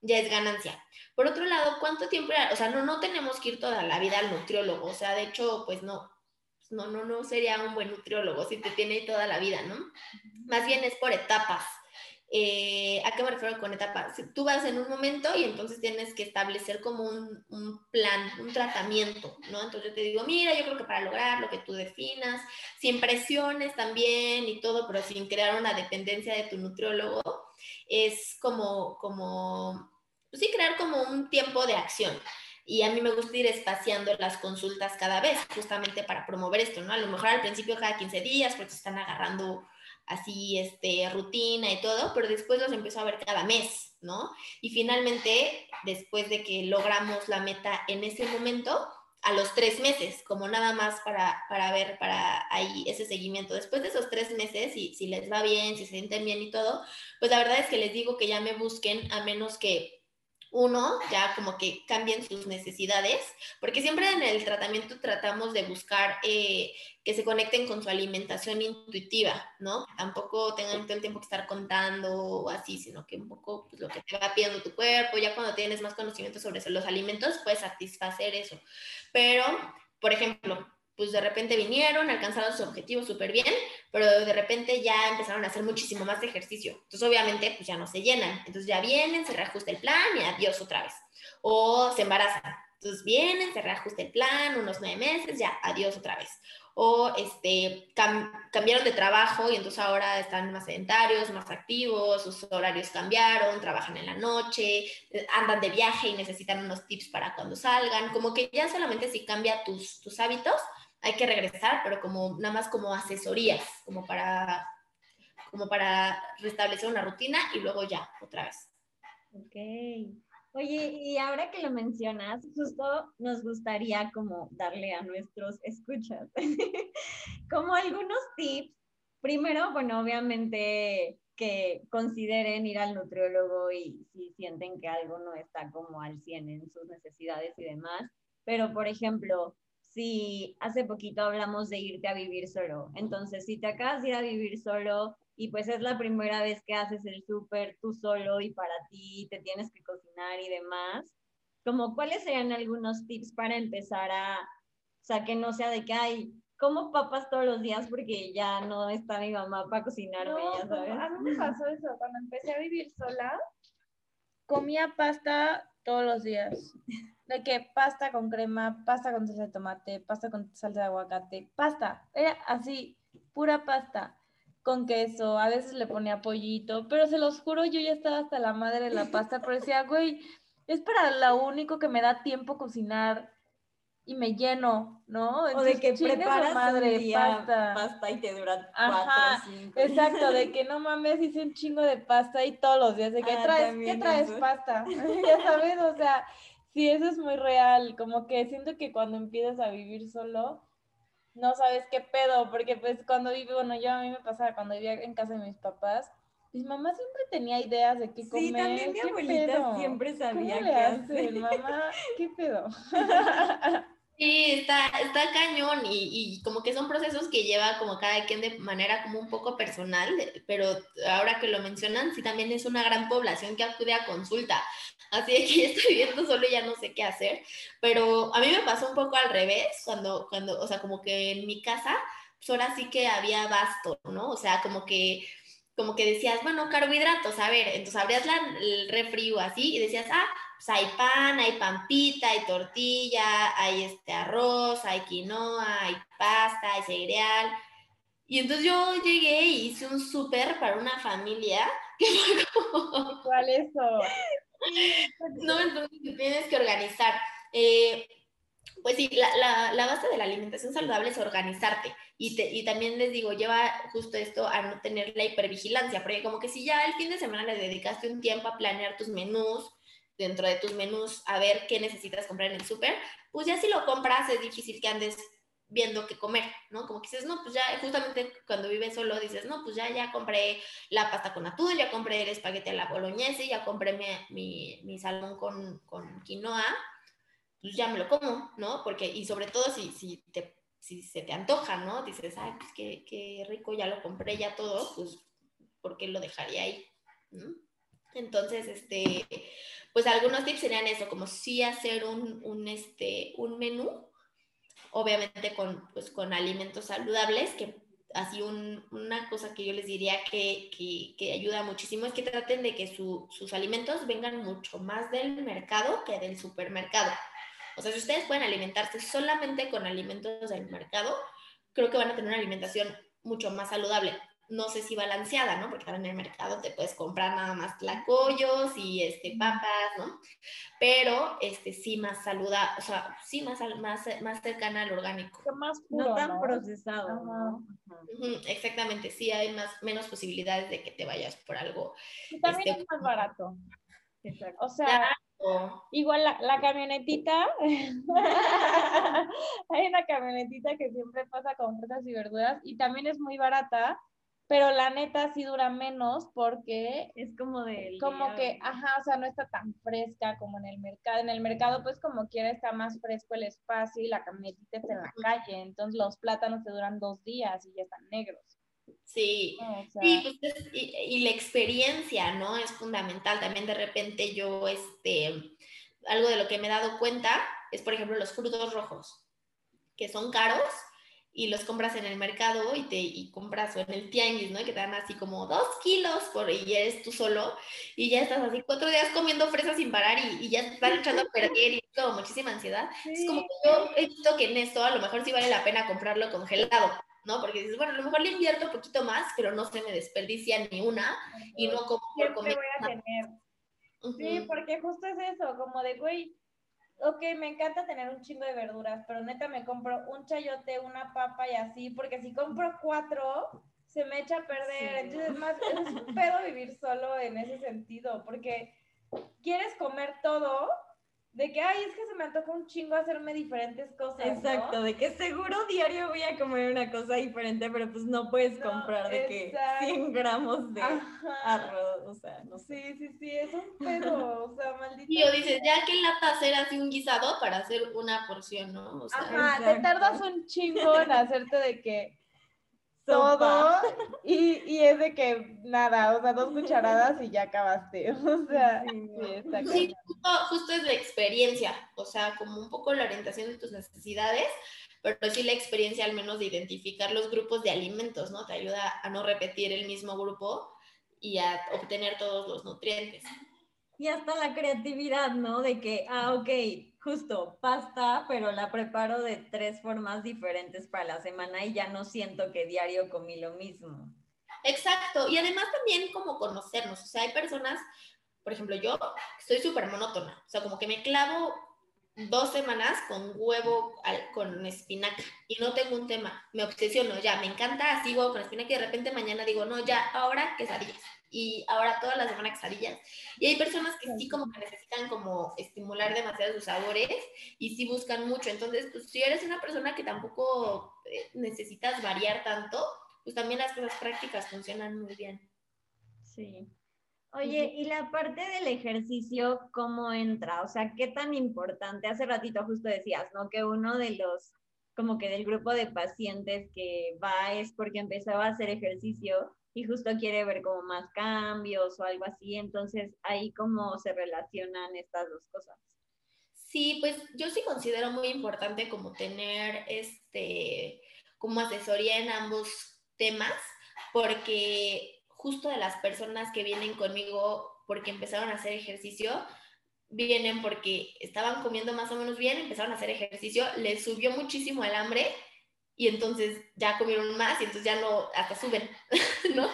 ya es ganancia. Por otro lado, ¿cuánto tiempo? O sea, no, no tenemos que ir toda la vida al nutriólogo, o sea, de hecho, pues no, no, no, no sería un buen nutriólogo si te tiene toda la vida, ¿no? Más bien es por etapas. Eh, ¿A qué me refiero con etapas? Tú vas en un momento y entonces tienes que establecer como un, un, plan, un tratamiento, ¿no? Entonces yo te digo, mira, yo creo que para lograr lo que tú definas, sin presiones también y todo, pero sin crear una dependencia de tu nutriólogo, es como, como, pues sí, crear como un tiempo de acción. Y a mí me gusta ir espaciando las consultas cada vez, justamente para promover esto, ¿no? A lo mejor al principio cada 15 días, porque se están agarrando así, este, rutina y todo, pero después los empezó a ver cada mes, ¿no? Y finalmente, después de que logramos la meta en ese momento, a los tres meses, como nada más para, para ver, para ahí ese seguimiento. Después de esos tres meses, y si les va bien, si se sienten bien y todo, pues la verdad es que les digo que ya me busquen, a menos que uno, ya como que cambien sus necesidades, porque siempre en el tratamiento tratamos de buscar eh, que se conecten con su alimentación intuitiva, ¿no? Tampoco tengan todo el tiempo que estar contando o así, sino que un poco pues, lo que te va pidiendo tu cuerpo, ya cuando tienes más conocimiento sobre los alimentos, puedes satisfacer eso. Pero, por ejemplo, pues de repente vinieron, alcanzaron su objetivo súper bien, pero de repente ya empezaron a hacer muchísimo más ejercicio. Entonces, obviamente, pues ya no se llenan. Entonces ya vienen, se reajusta el plan y adiós otra vez. O se embarazan. Entonces vienen, se reajusta el plan, unos nueve meses, ya, adiós otra vez. O este, cambiaron de trabajo y entonces ahora están más sedentarios, más activos, sus horarios cambiaron, trabajan en la noche, andan de viaje y necesitan unos tips para cuando salgan. Como que ya solamente si cambia tus, tus hábitos, hay que regresar, pero como nada más como asesorías, como para, como para restablecer una rutina y luego ya, otra vez. Ok. Oye, y ahora que lo mencionas, justo nos gustaría como darle a nuestros escuchas (laughs) como algunos tips. Primero, bueno, obviamente que consideren ir al nutriólogo y si sienten que algo no está como al 100 en sus necesidades y demás. Pero, por ejemplo, si hace poquito hablamos de irte a vivir solo, entonces si te acabas de ir a vivir solo y pues es la primera vez que haces el súper tú solo y para ti te tienes que cocinar y demás, como cuáles serían algunos tips para empezar a, o sea, que no sea de que, hay como papas todos los días porque ya no está mi mamá para cocinarme, ya sabes. A mí me pasó eso, cuando empecé a vivir sola, comía pasta todos los días. De que pasta con crema, pasta con salsa de tomate, pasta con salsa de aguacate, pasta, era así, pura pasta con queso, a veces le ponía pollito, pero se los juro, yo ya estaba hasta la madre de la pasta, pero decía, güey, es para lo único que me da tiempo cocinar y me lleno, ¿no? o de que preparas madre, pasta. pasta. y te dura Ajá, cinco. Exacto, de que (laughs) no mames, hice un chingo de pasta y todos los días, de que ah, traes, ¿qué traes pasta? (laughs) (laughs) ya sabes, o sea, sí, eso es muy real, como que siento que cuando empiezas a vivir solo, no sabes qué pedo, porque pues cuando vivo, bueno, yo a mí me pasaba cuando vivía en casa de mis papás, mis mamá siempre tenía ideas de qué comer. Sí, también mi abuelita siempre sabía qué hacer. Mamá, ¿qué pedo? (laughs) Sí, está, está cañón y, y, como que son procesos que lleva como cada quien de manera como un poco personal, pero ahora que lo mencionan, sí también es una gran población que acude a consulta. Así que (laughs) estoy viendo solo ya no sé qué hacer, pero a mí me pasó un poco al revés, cuando, cuando o sea, como que en mi casa, pues ahora sí que había basto, ¿no? O sea, como que como que decías, bueno, carbohidratos, a ver, entonces abrías la, el refri o así y decías, ah, pues hay pan, hay pampita, hay tortilla, hay este arroz, hay quinoa, hay pasta, hay cereal. Y entonces yo llegué y hice un súper para una familia (laughs) que fue como... ¿Cuál es eso? (laughs) no, entonces tienes que organizar. Eh, pues sí, la, la, base de la alimentación saludable es organizarte. Y, y también les digo, lleva justo esto a no tener la hipervigilancia, porque como que si ya el fin de semana le dedicaste un tiempo a planear tus menús, dentro de tus menús a ver qué necesitas comprar en el súper, pues ya si lo compras es difícil que andes viendo qué comer, ¿no? Como que dices, no, pues ya justamente cuando vives solo dices, no, pues ya, ya compré la pasta con atún, ya compré el espagueti a la boloñese, ya compré mi, mi, mi salmón con, con, quinoa, pues ya me lo como, ¿no? Porque, y sobre todo si, si, te, si se te antoja, ¿no? Dices, ay, pues qué, qué rico, ya lo compré, ya todo, pues, ¿por qué lo dejaría ahí? Entonces, este, pues algunos tips serían eso, como sí hacer un, un, este, un menú, obviamente con, pues, con alimentos saludables, que así un, una cosa que yo les diría que, que, que, ayuda muchísimo es que traten de que su, sus alimentos vengan mucho más del mercado que del supermercado. O sea, si ustedes pueden alimentarse solamente con alimentos del mercado, creo que van a tener una alimentación mucho más saludable no sé si balanceada, ¿no? Porque ahora en el mercado te puedes comprar nada más tlacoyos y este, papas, ¿no? Pero este, sí más saludable, o sea, sí más, más, más cercana al orgánico. Más no tan procesado. ¿no? exactamente, sí hay más, menos posibilidades de que te vayas por algo. Y también este, es más barato. O sea, igual la, la camionetita, (laughs) hay una camionetita que siempre pasa con frutas y verduras y también es muy barata pero la neta sí dura menos porque es como de como que ajá o sea no está tan fresca como en el mercado. En el mercado pues como quiera está más fresco el espacio y la camionetita está en la calle. Entonces los plátanos te duran dos días y ya están negros sí y, pues, y, la experiencia no es fundamental también de repente yo este algo de lo que me he dado cuenta es por ejemplo los frutos rojos que son caros y los compras en el mercado y te y compras o en el tianguis, ¿no? que te dan así como dos kilos por, y eres tú solo y ya estás así cuatro días comiendo fresas sin parar y, ya te están echando a perder y todo, muchísima ansiedad. Es como que yo he visto que en esto a lo mejor sí vale la pena comprarlo congelado, ¿no? Porque dices, bueno, a lo mejor le invierto un poquito más, pero no se me desperdicia ni una y no como por comer. voy a tener. Sí, porque justo es eso, como de, güey, ok, me encanta tener un chingo de verduras, pero neta me compro un chayote, una papa y así, porque si compro cuatro, se me echa a perder. Entonces es más, es un pedo vivir solo en ese sentido, porque quieres comer todo, de que, ay, es que se me antoja un chingo hacerme diferentes cosas. Exacto, de que seguro diario voy a comer una cosa diferente, pero pues no puedes comprar de que 100 gramos de arroz, o sea, no sé. Sí, sí, sí, es un pedo, o sea, maldito. Y yo dices, ya que lata hacer así un guisado para hacer una porción, ¿no? O sea, Ajá, te tardas un chingo en hacerte de que todo y, y, es de que nada, o sea, dos cucharadas y ya acabaste. (laughs) O sea, sí, justo, es la experiencia, o sea, como un poco la orientación de tus necesidades, pero sí la experiencia al menos de identificar los grupos de alimentos, ¿no? Te ayuda a no repetir el mismo grupo y a obtener todos los nutrientes. Y hasta la creatividad, ¿no? De que, ah, ok, justo pasta, pero la preparo de tres formas diferentes para la semana y ya no siento que diario comí lo mismo. Exacto, y además también como conocernos, o sea, hay personas, por ejemplo, yo soy súper monótona, o sea, como que me clavo dos semanas con huevo con espinaca y no tengo un tema, me obsesiono, ya, me encanta, sigo con espinaca y de repente mañana digo, no, ya, ahora quesadillas y ahora todas las semanas quesadillas. Y hay personas que sí como que necesitan como estimular demasiado sus sabores y sí buscan mucho. Entonces, pues si eres una persona que tampoco eh, necesitas variar tanto, pues también las cosas prácticas funcionan muy bien. Sí. Oye, y la parte del ejercicio, ¿cómo entra? O sea, ¿qué tan importante? Hace ratito justo decías, ¿no? Que uno de los, como que del grupo de pacientes que va es porque empezaba a hacer ejercicio y justo quiere ver como más cambios o algo así, entonces ahí cómo se relacionan estas dos cosas. Sí, pues yo sí considero muy importante como tener este como asesoría en ambos temas, porque justo de las personas que vienen conmigo porque empezaron a hacer ejercicio, vienen porque estaban comiendo más o menos bien, empezaron a hacer ejercicio, les subió muchísimo el hambre y entonces ya comieron más y entonces ya no, hasta suben, (laughs) ¿no?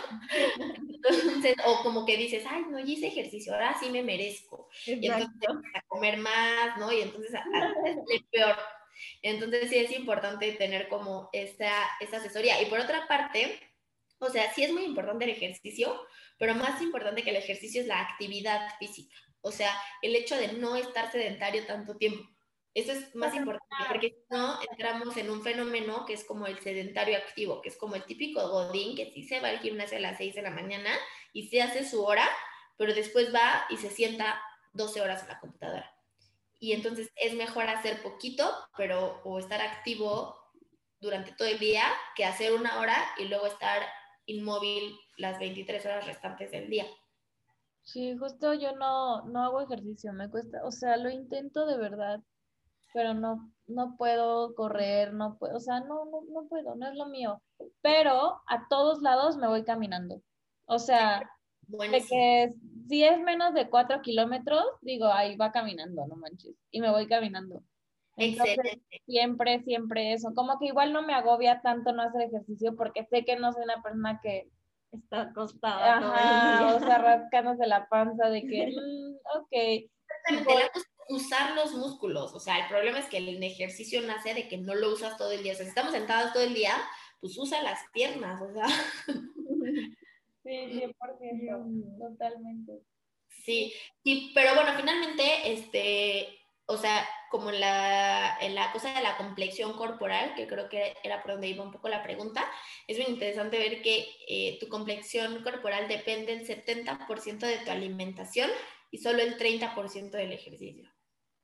Entonces, o como que dices, ay, no, hice ejercicio, ahora sí me merezco. Y entonces a comer más, ¿no? Y entonces es peor. Entonces sí es importante tener como esta, esta asesoría. Y por otra parte, o sea, sí es muy importante el ejercicio, pero más importante que el ejercicio es la actividad física. O sea, el hecho de no estar sedentario tanto tiempo. Eso es más importante, porque si no, entramos en un fenómeno que es como el sedentario activo, que es como el típico godín que sí se va al gimnasio a las 6 de la mañana y se hace su hora, pero después va y se sienta 12 horas en la computadora. Y entonces es mejor hacer poquito, pero o estar activo durante todo el día que hacer una hora y luego estar inmóvil las 23 horas restantes del día. Sí, justo yo no, no hago ejercicio, me cuesta, o sea, lo intento de verdad pero no, no puedo correr, no puedo, o sea, no, no, no puedo, no es lo mío. Pero a todos lados me voy caminando. O sea, de que si es menos de cuatro kilómetros, digo, ahí va caminando, no manches. Y me voy caminando. Entonces, siempre, siempre eso. Como que igual no me agobia tanto no hacer ejercicio porque sé que no soy una persona que está acostada. Ajá, o sea, (laughs) rascándose la panza de que, mm, ok usar los músculos. O sea, el problema es que el ejercicio nace de que no lo usas todo el día. O sea, si estamos sentados todo el día, pues usa las piernas, o sea. (laughs) Sí, 100%, totalmente. Sí, sí, pero bueno, finalmente, este, o sea, como en la, en la cosa de la complexión corporal, que creo que era por donde iba un poco la pregunta, es muy interesante ver que eh, tu complexión corporal depende del 70% de tu alimentación y solo el 30% del ejercicio.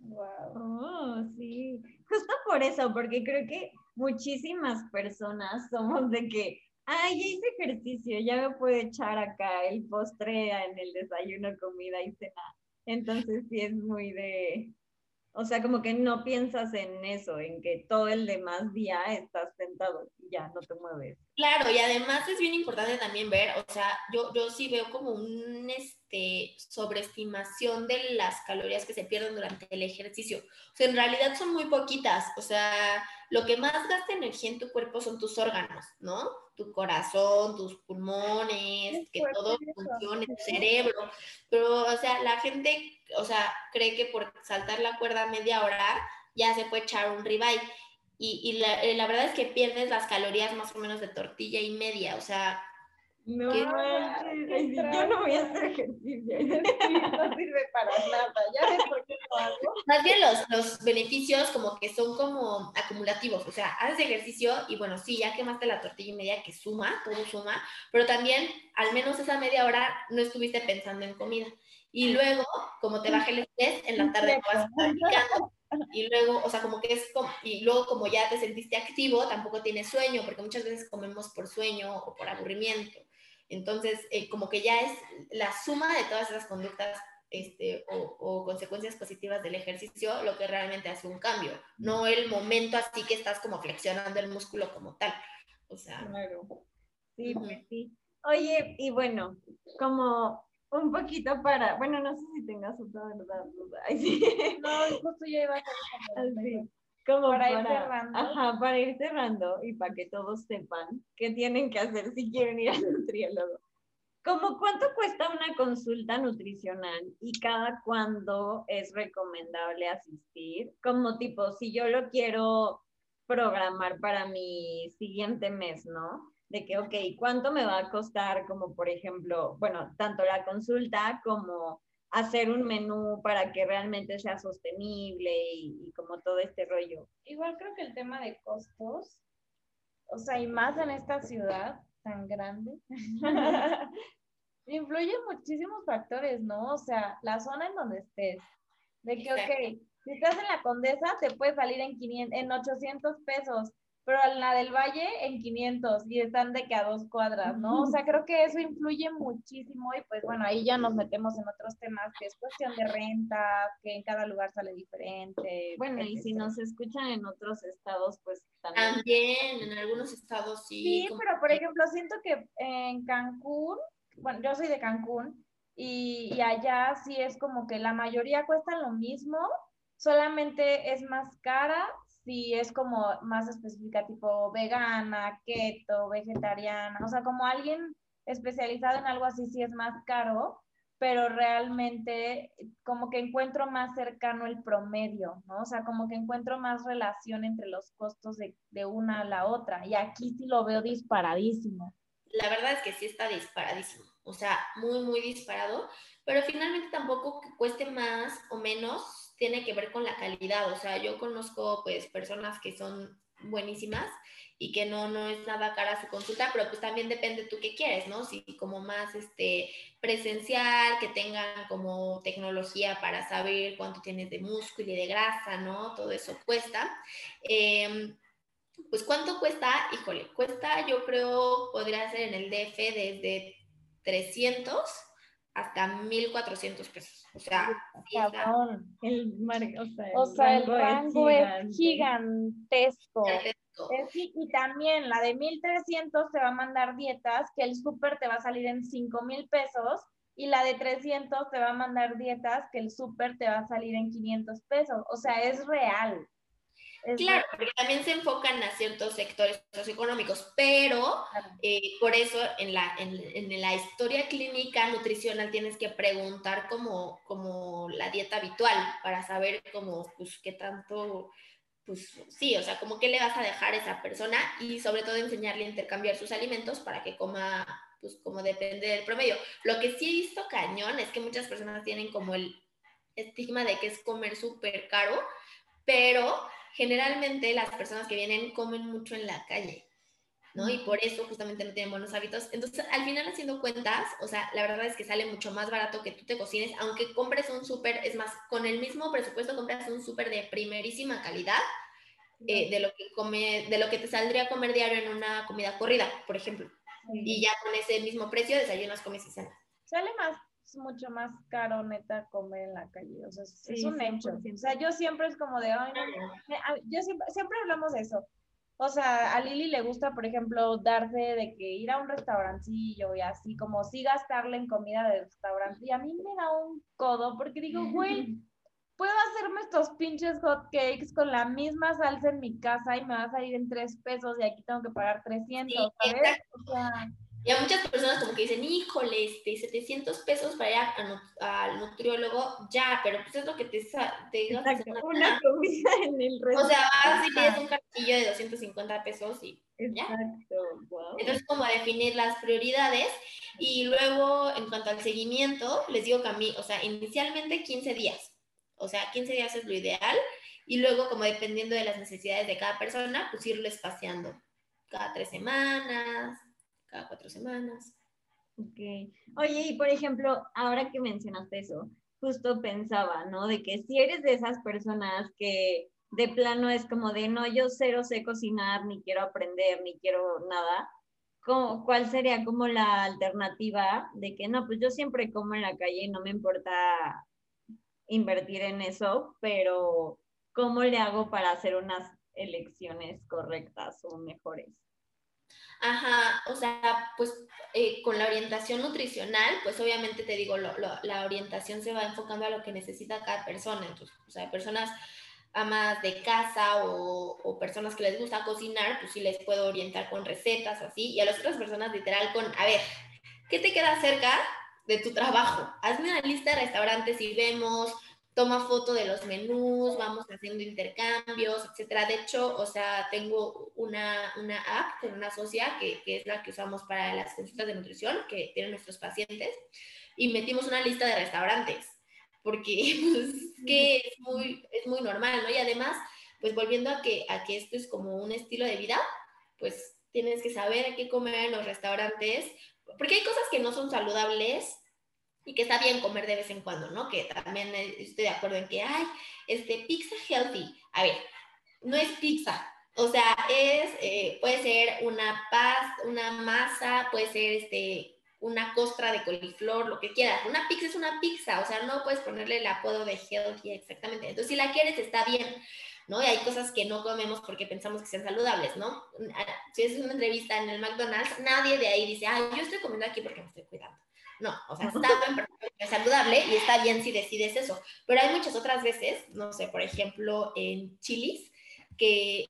Wow. Oh, sí. Justo por eso, porque creo que muchísimas personas somos de que, ay, ya hice ejercicio, ya me puedo echar acá el postre en el desayuno, comida y cena. Entonces sí es muy de, o sea, como que no piensas en eso, en que todo el demás día estás sentado ya no te mueves. Claro, y además es bien importante también ver, o sea, yo, yo sí veo como un este, sobreestimación de las calorías que se pierden durante el ejercicio. O sea, en realidad son muy poquitas, o sea, lo que más gasta energía en tu cuerpo son tus órganos, ¿no? Tu corazón, tus pulmones, que todo funcione, tu cerebro. Pero, o sea, la gente, o sea, cree que por saltar la cuerda media hora ya se puede echar un ribeye. Y, y la, la, verdad es que pierdes las calorías más o menos de tortilla y media, o sea, No, yo no voy a hacer ejercicio. no sirve para nada. Ya ves por qué lo hago. Más bien los, los beneficios como que son como acumulativos. O sea, haces ejercicio y bueno, sí, ya quemaste la tortilla y media que suma, todo suma, pero también al menos esa media hora no estuviste pensando en comida. Y luego, como te baja el estrés, en la tarde vas a estar picando. (laughs) Y luego, o sea, como que es como, y luego como ya te sentiste activo, tampoco tienes sueño, porque muchas veces comemos por sueño o por aburrimiento. Entonces, eh, como que ya es la suma de todas esas conductas este, o, consecuencias positivas del ejercicio lo que realmente hace un cambio, no el momento así que estás como flexionando el músculo como tal. O sea. Sí, pues sí. Oye, y bueno, como un poquito para, bueno, no sé si tengas otra verdad, duda. (laughs) No, justo ya iba a hacer como para, ir cerrando. Ajá, para ir cerrando y para que todos sepan qué tienen que hacer si quieren ir al nutriólogo. ¿Cómo cuánto cuesta una consulta nutricional y cada cuándo es recomendable asistir? Como tipo, si yo lo quiero programar para mi siguiente mes, ¿no? De que, ok, ¿cuánto me va a costar? Como por ejemplo, bueno, tanto la consulta como hacer un menú para que realmente sea sostenible y, como todo este rollo. Igual creo que el tema de costos, o sea, y más en esta ciudad tan grande, (laughs) influyen muchísimos factores, ¿no? O sea, la zona en donde estés. De que, ok, si estás en la Condesa, te puede salir en, 500, en 800 pesos pero la del Valle en 500 y están de que a dos cuadras, ¿no? O sea, creo que eso influye muchísimo y pues bueno, ahí ya nos metemos en otros temas que es cuestión de renta, que en cada lugar sale diferente. Bueno, y si nos escuchan en otros estados, pues también. También, en algunos estados sí. Sí, pero por ejemplo, siento que en Cancún, bueno, yo soy de Cancún y, y allá sí es como que la mayoría cuesta lo mismo, solamente es más cara si es como más específica, tipo vegana, keto, vegetariana, o sea, como alguien especializado en algo así sí es más caro, pero realmente como que encuentro más cercano el promedio, ¿no? O sea, como que encuentro más relación entre los costos de, de una a la otra. Y aquí sí lo veo disparadísimo. La verdad es que sí está disparadísimo, o sea, muy, muy disparado, pero finalmente tampoco que cueste más o menos tiene que ver con la calidad. O sea, yo conozco pues personas que son buenísimas y que no, no es nada cara su consulta, pero pues también depende tú qué quieres, ¿no? Si como más este, presencial, que tengan como tecnología para saber cuánto tienes de músculo y de grasa, ¿no? Todo eso cuesta. Em, pues cuánto cuesta, híjole, cuesta yo creo podría ser en el DF desde 300 hasta 1.400 pesos. O sea, el, o sea, el rango, es, gigantesco. y también la de 1.300 te va a mandar dietas que el súper te va a salir en 5,000 pesos y la de 300 te va a mandar dietas que el súper te va a salir en 500 pesos. O sea, es real. Claro, porque también se enfocan a ciertos sectores socioeconómicos, pero eh, por eso en la, en, la historia clínica nutricional tienes que preguntar como, como la dieta habitual para saber cómo, pues, qué tanto, pues sí, o sea, como qué le vas a dejar a esa persona y sobre todo enseñarle a intercambiar sus alimentos para que coma, pues como depende del promedio. Lo que sí he visto cañón es que muchas personas tienen como el estigma de que es comer súper caro, pero generalmente las personas que vienen comen mucho en la calle, ¿no? Y por eso justamente no tienen buenos hábitos. Entonces, al final haciendo cuentas, o sea, la verdad es que sale mucho más barato que tú te cocines, aunque compres un súper, es más, con el mismo presupuesto compras un súper de primerísima calidad. Eh, de lo que come, de lo que te saldría a comer diario en una comida corrida, por ejemplo. Y ya con ese mismo precio desayunas, comes y cenas. Sale más es mucho más caro, neta, comer en la calle. O sea, es un hecho. O sea, yo siempre es como de, ay, no, yo siempre, siempre hablamos de eso. O sea, a Lili le gusta, por ejemplo, darse de que ir a un restaurancillo y así, como sí gastarle en comida de restaurante. Y a mí me da un codo porque digo, güey, (laughs) puedo hacerme estos pinches hot cakes con la misma salsa en mi casa y me va a salir en tres pesos y aquí tengo que pagar 300, ¿sabes? O sea, Y a muchas personas como que dicen, híjole, este, 700 pesos para ir al nutriólogo, ya, pero pues es lo que te, te una comida en el restaurante. O sea, vas y pides un cartillo de 250 pesos y Exacto, wow. Entonces, como definir las prioridades y luego, en cuanto al seguimiento, les digo que a mí, o sea, inicialmente 15 días, o sea, 15 días es lo ideal y luego, como dependiendo de las necesidades de cada persona, pues irlo espaciando cada tres semanas, cuatro semanas. Ok. Oye, y por ejemplo, ahora que mencionaste eso, justo pensaba, ¿no? De que si eres de esas personas que de plano es como de, no, yo cero sé cocinar, ni quiero aprender, ni quiero nada, ¿cuál sería como la alternativa de que, no, pues yo siempre como en la calle y no me importa invertir en eso, pero ¿cómo le hago para hacer unas elecciones correctas o mejores? Ajá, o sea, pues eh, con la orientación nutricional, pues obviamente te digo, la orientación se va enfocando a lo que necesita cada persona. Entonces, o sea, personas amas de casa o, personas que les gusta cocinar, pues sí les puedo orientar con recetas así. Y a las otras personas literal con, a ver, ¿qué te queda cerca de tu trabajo? Hazme una lista de restaurantes y vemos, toma foto de los menús, vamos haciendo intercambios, etcétera. De hecho, o sea, tengo una, una app con una socia que, que, es la que usamos para las consultas de nutrición que tienen nuestros pacientes y metimos una lista de restaurantes porque (laughs) pues, que es muy, es muy normal, ¿no? Y además, pues volviendo a que, a que esto es como un estilo de vida, pues tienes que saber qué comer en los restaurantes, porque hay cosas que no son saludables y que está bien comer de vez en cuando, ¿no? Que también estoy de acuerdo en que, hay este, pizza healthy. A ver, no es pizza. O sea, es, eh, puede ser una pasta, una masa, puede ser este, una costra de coliflor, lo que quieras. Una pizza es una pizza, o sea, no puedes ponerle el apodo de healthy exactamente. Entonces, si la quieres, está bien, ¿no? Y hay cosas que no comemos porque pensamos que sean saludables, ¿no? Si es una entrevista en el McDonald's, nadie de ahí dice, ay, yo estoy comiendo aquí porque me estoy cuidando. No, o sea, está bien, saludable y está bien si decides eso. Pero hay muchas otras veces, no sé, por ejemplo, en chilis, que,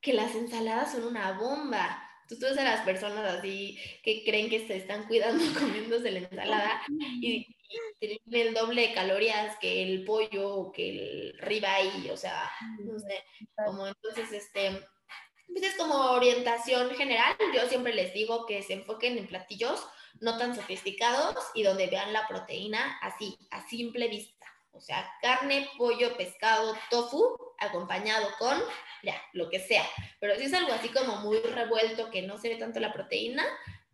que las ensaladas son una bomba. Tú, tú ves a las personas así que creen que se están cuidando (laughs) comiéndose la ensalada y, tienen el doble de calorías que el pollo o que el ribeye, o sea, no sé, como entonces, este, pues es como orientación general. Yo siempre les digo que se enfoquen en platillos no tan sofisticados y donde vean la proteína así, a simple vista. O sea, carne, pollo, pescado, tofu, acompañado con, ya, lo que sea. Pero si es algo así como muy revuelto, que no se ve tanto la proteína,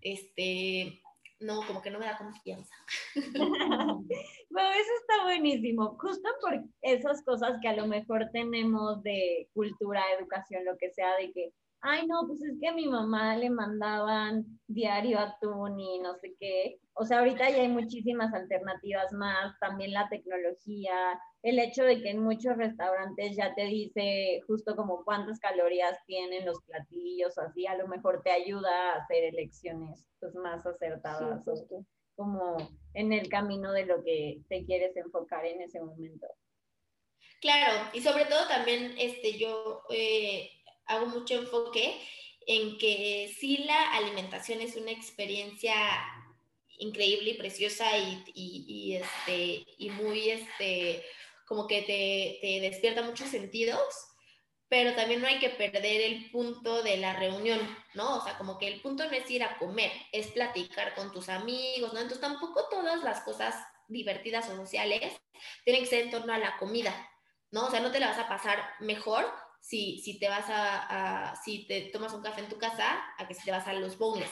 este, no, como que no me da confianza. (laughs) bueno, eso está buenísimo. Justo por esas cosas que a lo mejor tenemos de cultura, educación, lo que sea, de que ay, no, pues es que a mi mamá le mandaban diario atún y no sé qué. O sea, ahorita ya hay muchísimas alternativas más, también la tecnología, el hecho de que en muchos restaurantes ya te dice justo como cuántas calorías tienen los platillos, así a lo mejor te ayuda a hacer elecciones pues más acertadas, como en el camino de lo que te quieres enfocar en ese momento. Claro, y sobre todo también este, yo eh, hago mucho enfoque en que sí la alimentación es una experiencia increíble y preciosa y, este, y muy, este, como que te, te, despierta muchos sentidos, pero también no hay que perder el punto de la reunión, ¿no? O sea, como que el punto no es ir a comer, es platicar con tus amigos, ¿no? Entonces tampoco todas las cosas divertidas o sociales tienen que ser en torno a la comida, ¿no? O sea, no te la vas a pasar mejor si, si te vas a, si te tomas un café en tu casa, a que si te vas a los bowls.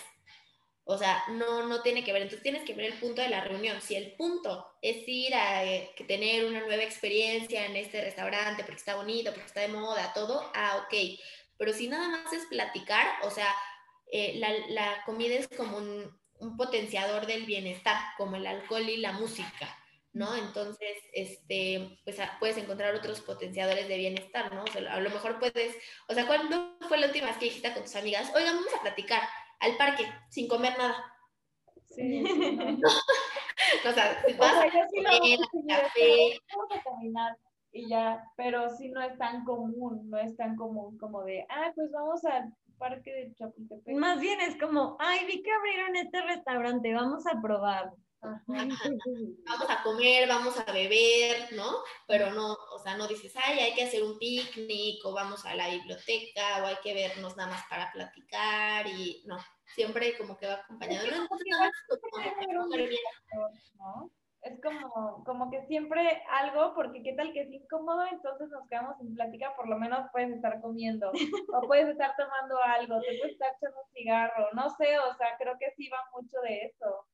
O sea, no, no tiene que ver. Entonces tienes que ver el punto de la reunión. Si el punto es ir a eh, tener una nueva experiencia en este restaurante porque está bonito, porque está de moda, todo, ah, ok. Pero si nada más es platicar, o sea, eh, la, la, comida es como un potenciador del bienestar, como el alcohol y la música. ¿No? Entonces, este, pues puedes encontrar otros potenciadores de bienestar, ¿no? O sea, a lo mejor puedes, o sea, ¿cuándo fue la última vez que dijiste con tus amigas, oigan, vamos a platicar al parque sin comer nada? Sí. (laughs) o sea, vas a café. Vamos a caminar y ya, pero sí no es tan común, no es tan común como de, ah, pues vamos al parque de Chapultepec. Más bien es como, ay, vi que abrieron este restaurante, vamos a probar. (laughs) Vamos a comer, vamos a beber, ¿no? Pero no, o sea, no dices, ay, hay que hacer un picnic o vamos a la biblioteca o hay que vernos nada más para platicar y no, siempre como que va acompañado. ¿no? Es como, como que siempre algo, porque qué tal que es incómodo, entonces nos quedamos sin plática, por lo menos puedes estar comiendo, o puedes estar tomando algo, te puedes estar echando un cigarro, no sé, o sea, creo que sí va mucho de eso.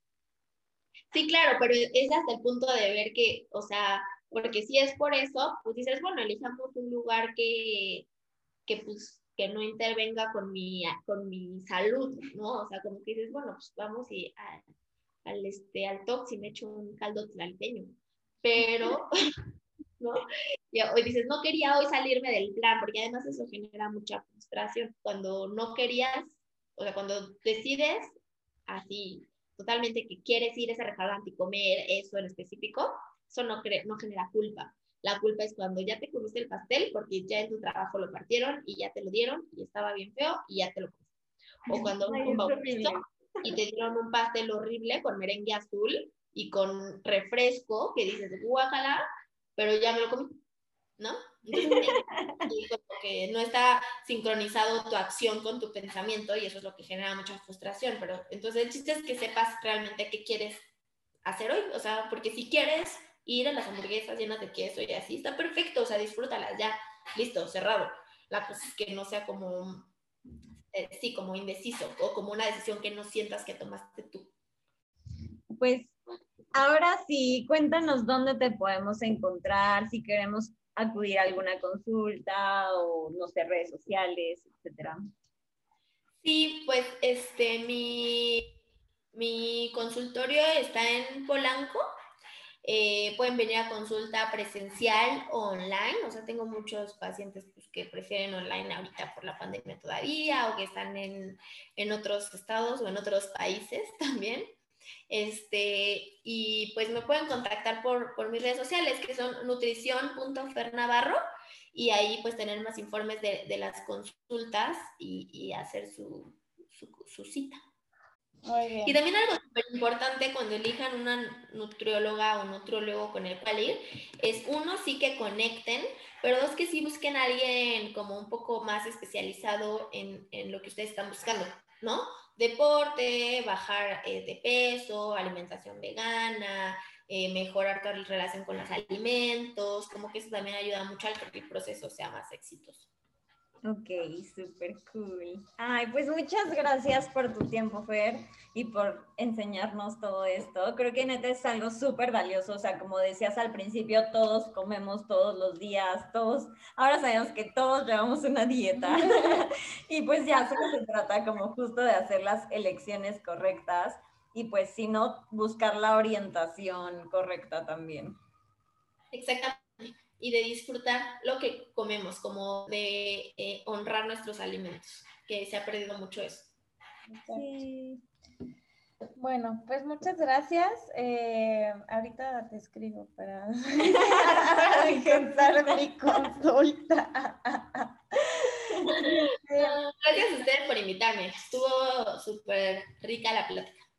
Sí, claro, pero es hasta el punto de ver que, o sea, porque si es por eso, pues dices, bueno, elijamos un lugar que, que pues que no intervenga con mi, con mi salud, ¿no? O sea, como que dices, bueno, pues vamos y al, este, al tox y me echo un caldo tlalpeño, pero, (laughs) ¿no? Y hoy dices, no quería hoy salirme del plan, porque además eso genera mucha frustración. Cuando no querías, o sea, cuando decides así totalmente que quieres ir a ese restaurante y comer eso en específico, eso no, no genera culpa. La culpa es cuando ya te comiste el pastel porque ya en tu trabajo lo partieron y ya te lo dieron y estaba bien feo y ya te lo comiste. O cuando un bautizo y te dieron un pastel horrible con merengue azul y con refresco que dices, guácala, pero ya me lo comí, ¿no? Entonces, que no está sincronizado tu acción con tu pensamiento y eso es lo que genera mucha frustración, pero entonces el chiste es que sepas realmente qué quieres hacer hoy, o sea, porque si quieres ir a las hamburguesas llenas de queso y así, está perfecto, o sea, disfrútalas ya, listo, cerrado. La cosa es que no sea como, eh, sí, como indeciso o como una decisión que no sientas que tomaste tú. Pues ahora sí, cuéntanos dónde te podemos encontrar, si queremos acudir a alguna consulta o, no sé, redes sociales, etcétera. Sí, pues este, mi, mi consultorio está en Polanco, eh, pueden venir a consulta presencial o online. O sea, tengo muchos pacientes pues, que prefieren online ahorita por la pandemia todavía o que están en, en otros estados o en otros países (laughs) también. Este, y pues me pueden contactar por, por mis redes sociales que son nutrición.fernavarro y ahí pues tener más informes de, de las consultas y, y hacer su, su, su cita. Y también algo súper importante cuando elijan una nutrióloga o nutriólogo con el cual ir, es uno, sí que conecten, pero dos, que sí busquen a alguien como un poco más especializado en, en lo que ustedes están buscando, ¿no? Deporte, bajar eh, de peso, alimentación vegana, eh, mejorar la relación con los alimentos, como que eso también ayuda mucho a que el proceso sea más exitoso. Ok, súper cool. Ay, pues muchas gracias por tu tiempo, Fer, y por enseñarnos todo esto. Creo que neta es algo súper valioso. O sea, como decías al principio, todos comemos todos los días, todos, ahora sabemos que todos llevamos una dieta. (laughs) (laughs) y pues ya solo se trata como justo de hacer las elecciones correctas y pues si no, buscar la orientación correcta también. Exactamente y de disfrutar lo que comemos, como de eh, honrar nuestros alimentos, que se ha perdido mucho eso. Sí. Bueno, pues muchas gracias. Eh, ahorita te escribo para (laughs) alcanzar mi consulta. gracias a ustedes por invitarme. Estuvo súper rica la plática.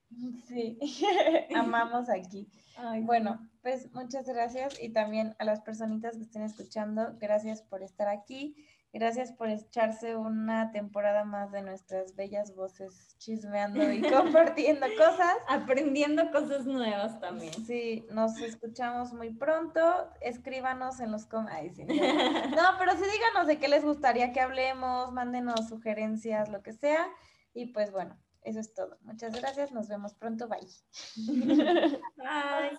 Sí, (laughs) amamos aquí. bueno, pues muchas gracias y también a las personitas que estén escuchando, gracias por estar aquí, gracias por echarse una temporada más de nuestras bellas voces chismeando y (laughs) compartiendo cosas. Aprendiendo cosas nuevas también. Sí, nos escuchamos muy pronto, escríbanos en los comentarios. (laughs) no, pero sí díganos de qué les gustaría que hablemos, mándenos sugerencias, lo que sea, y pues bueno. Eso es todo. Muchas gracias. Nos vemos pronto. Bye. Bye.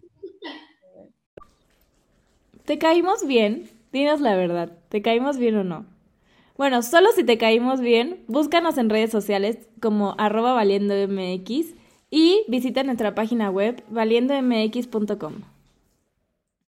¿Te caímos bien? Dinos la verdad, ¿te caímos bien o no? Bueno, solo si te caímos bien, búscanos en redes sociales como arroba valiendomx y visita nuestra página web valiendomx.com.